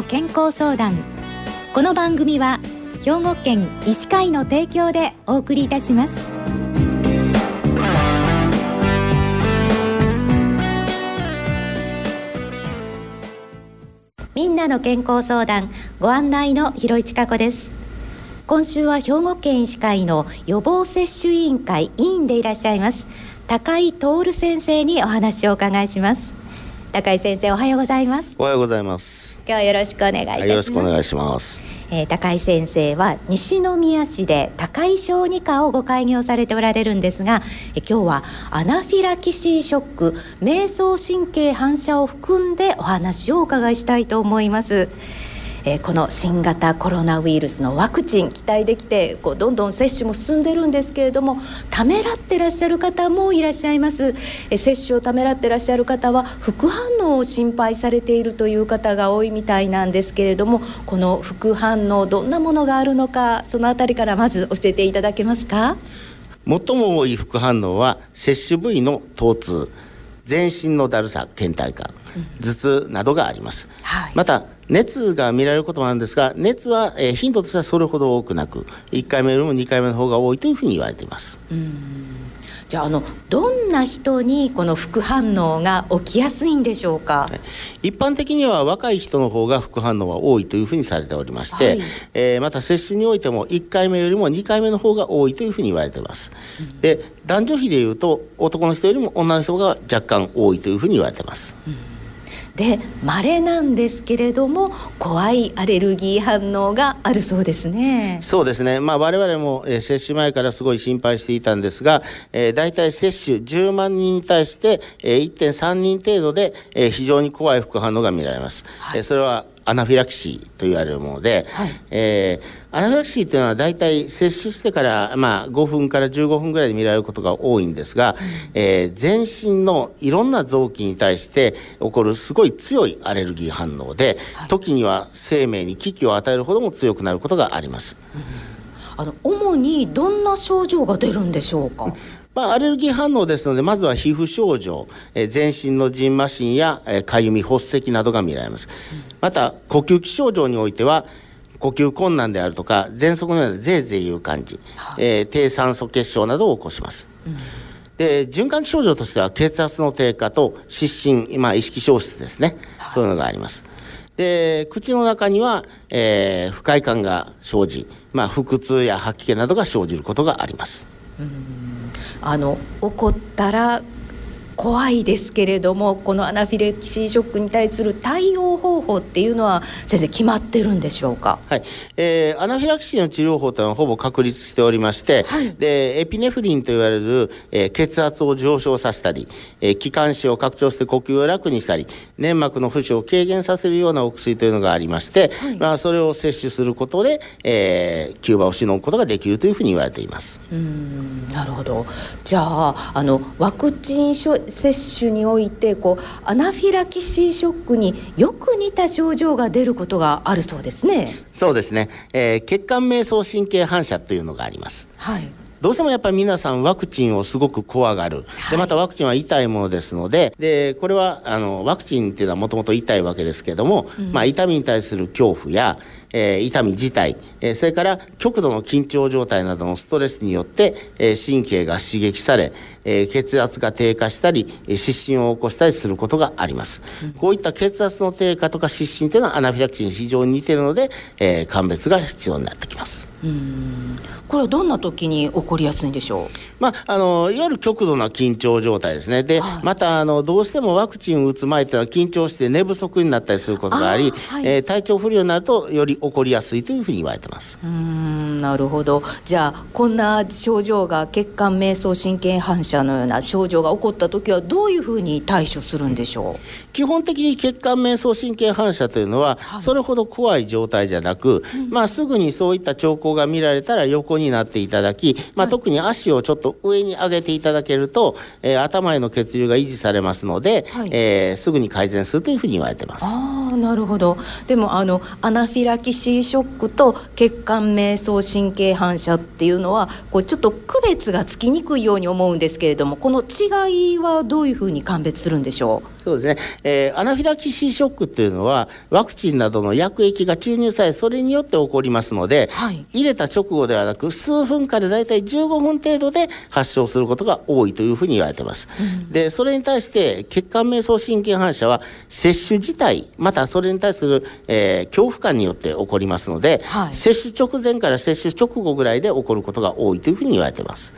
の健康相談。この番組は兵庫県医師会の提供でお送りいたします。みんなの健康相談ご案内の広市加子です。今週は兵庫県医師会の予防接種委員会委員でいらっしゃいます高井徹先生にお話をお伺いします。高井先生おはようございます。おはようございます。今日はよろしくお願いいたします、はい、よろしくお願いします。えー、高井先生は西宮市で高井小児科をご開業されておられるんですが、え今日はアナフィラキシーショック迷走神経反射を含んでお話をお伺いしたいと思います。えー、この新型コロナウイルスのワクチン期待できてこうどんどん接種も進んでるんですけれどもためらってらっしゃる方もいらっしゃいます、えー、接種をためらってらっしゃる方は副反応を心配されているという方が多いみたいなんですけれどもこの副反応どんなものがあるのかそのあたりからまず教えていただけますか？最も多い副反応は接種部位の疼痛全身のだるさ倦怠感頭痛などがあります、はい、また熱が見られることもあるんですが熱は、えー、頻度としてはそれほど多くなく1回目よりも2回目の方が多いというふうに言われています。じゃああのどんな人にこの副反応が起きやすいんでしょうか？一般的には若い人の方が副反応は多いというふうにされておりまして、はい、えー、また接種においても1回目よりも2回目の方が多いというふうに言われています、うん、で男女比でいうと男の人よりも女の人が若干多いというふうに言われています、うんで稀なんですけれども怖いアレルギー反応があるそうですね。そうですね。まあ我々も、えー、接種前からすごい心配していたんですが、えー、大体接種10万人に対して、えー、1.3人程度で、えー、非常に怖い副反応が見られます、はい、えー、それはアナフィラキシーと言われるもので、はい、えー、アナフィラキシーというのは大体接種してから、まあ、5分から15分ぐらいで見られることが多いんですが、うん、えー、全身のいろんな臓器に対して起こるすごい強いアレルギー反応で、はい、時には生命に危機を与えるほども強くなることがあります。うん、あの主にどんな症状が出るんでしょうか？まあ、アレルギー反応ですのでまずは皮膚症状、えー、全身のじんましんや、えー、かゆみ発石などが見られます、また呼吸器症状においては呼吸困難であるとか喘息のようなぜいぜいいう感じ、えー、低酸素血症などを起こします、うん、で循環器症状としては血圧の低下と失神、まあ、意識消失ですね、そういうのがあります。で口の中には、えー、不快感が生じ、まあ、腹痛や吐き気などが生じることがあります、うん。あの起こったら怖いですけれどもこのアナフィラキシーショックに対する対応方法っていうのは先生決まってるんでしょうか、はい。えー、アナフィラキシーの治療法というのはほぼ確立しておりまして、はい、でエピネフリンと言われる、えー、血圧を上昇させたり、えー、気管支を拡張して呼吸を楽にしたり粘膜の浮腫を軽減させるようなお薬というのがありまして、はい、まあ、それを摂取することで、えー、急場をしのぐことができるというふうに言われています。うんなるほど。じゃああのワクチン接種においてこうアナフィラキシーショックによく似た症状が出ることがあるそうですね。そうですね、えー、血管迷走神経反射というのがあります。はい。どうしてもやっぱり皆さんワクチンをすごく怖がる、でまたワクチンは痛いものですのででこれはあのワクチンっていうのはもともと痛いわけですけども、うん、まあ、痛みに対する恐怖やえー、痛み自体、えー、それから極度の緊張状態などのストレスによって、えー、神経が刺激され、えー、血圧が低下したり失神を起こしたりすることがあります、うん、こういった血圧の低下とか失神というのはアナフィラキシーに非常に似ているので、えー、鑑別が必要になってきます。これはどんな時に起こりやすいんでしょう、まあ、あのいわゆる極度な緊張状態ですね。で、はい、またあのどうしてもワクチンを打つ前というのは緊張して寝不足になったりすることがあり、はい、えー、体調不良になるとより起こりやすいというふうに言われてます。うんなるほど。じゃあこんな症状が血管迷走神経反射のような症状が起こった時はどういうふうに対処するんでしょう？基本的に血管迷走神経反射というのは、それほど怖い状態じゃなく、うん、まあ、すぐにそういった兆候が見られたら横になっていただき、まあ、特に足をちょっと上に上げていただけると、えー、頭への血流が維持されますので、はい、えー、すぐに改善するというふうに言われてます。あなるほど。でもあのアナフィラキシーショックと血管迷走神経反射っていうのはこうちょっと区別がつきにくいように思うんですけれどもこの違いはどういうふうに鑑別するんでしょう？そうですね、えー、アナフィラキシーショックっていうのはワクチンなどの薬液が注入されそれによって起こりますので、はい、入れた直後ではなく数分からだいたい15分程度で発症することが多いというふうに言われてます。うん、でそれに対して血管迷走神経反射は接種自体またそれに対する、えー、恐怖感によって起こりますので、はい、接種直前から接種直後ぐらいで起こることが多いというふうに言われてます。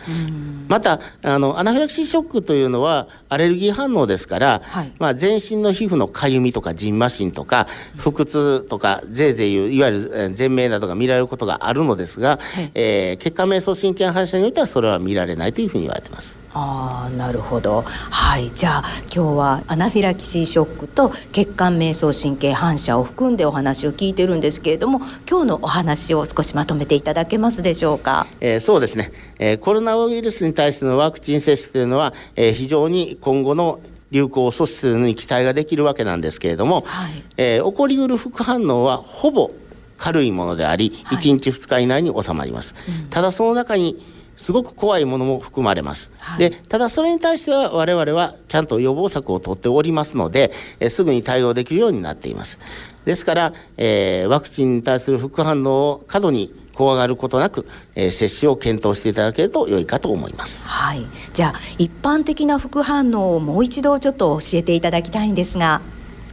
またあのアナフィラキシーショックというのはアレルギー反応ですから、はい、まあ、全身の皮膚のかゆみとかじんましんとか腹痛とかぜいぜいいういわゆる全明などが見られることがあるのですが、はい、えー、血管迷走神経反射においてはそれは見られないというふうに言われてます。あなるほど。はい。じゃあ今日はアナフィラキシーショックと血管迷走神経反射を含んでお話を聞いてるんですけれども今日のお話を少しまとめていただけますでしょうか、えー、そうですね、えー、コロナウイルスに対してのワクチン接種というのは、えー、非常に今後の流行を阻止するのに期待ができるわけなんですけれども、はい、えー、起こりうる副反応はほぼ軽いものであり、はい、1日2日以内に収まります、うん、ただその中にすごく怖いものも含まれます、はい、でただそれに対しては我々はちゃんと予防策をとっておりますので、えすぐに対応できるようになっていますですから、えー、ワクチンに対する副反応を過度に怖がることなく、えー、接種を検討していただけると良いかと思います。はい、じゃあ一般的な副反応をもう一度ちょっと教えていただきたいんですが。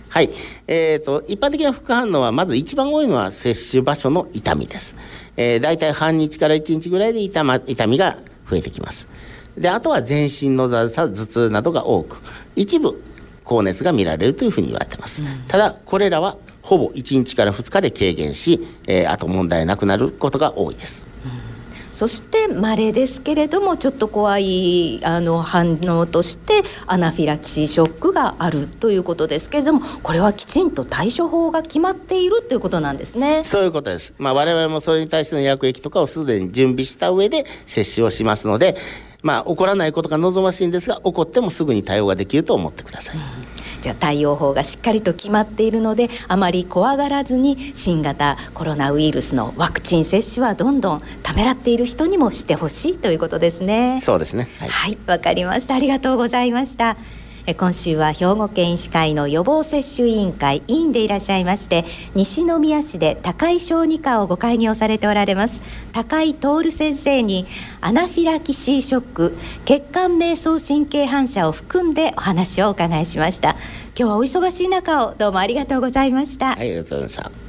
はい、えーと、一般的な副反応はまず一番多いのは接種場所の痛みです。えー、大体半日から1日ぐらいで痛,、ま、痛みが増えてきます。であとは全身のだるさ頭痛などが多く一部高熱が見られるというふうに言われています。うん、ただこれらはほぼ1日から2日で軽減し、えー、あと問題なくなることが多いです。そして稀ですけれどもちょっと怖いあの反応としてアナフィラキシーショックがあるということですけれどもこれはきちんと対処法が決まっているということなんですねそういうことです、まあ、我々もそれに対しての薬液とかをすでに準備した上で接種をしますのでまあ起こらないことが望ましいんですが起こってもすぐに対応ができると思ってください。うんじゃあ対応法がしっかりと決まっているのであまり怖がらずに新型コロナウイルスのワクチン接種はどんどんためらっている人にもしてほしいということですね。そうですねはいわ、はい、かりましたありがとうございました。今週は兵庫県医師会の予防接種委員会委員でいらっしゃいまして西宮市で高井小児科をご開業されておられます。高井徹先生にアナフィラキシーショック血管迷走神経反射を含んでお話をお伺いしました。今日はお忙しい中をどうもありがとうございました。ありがとうございました。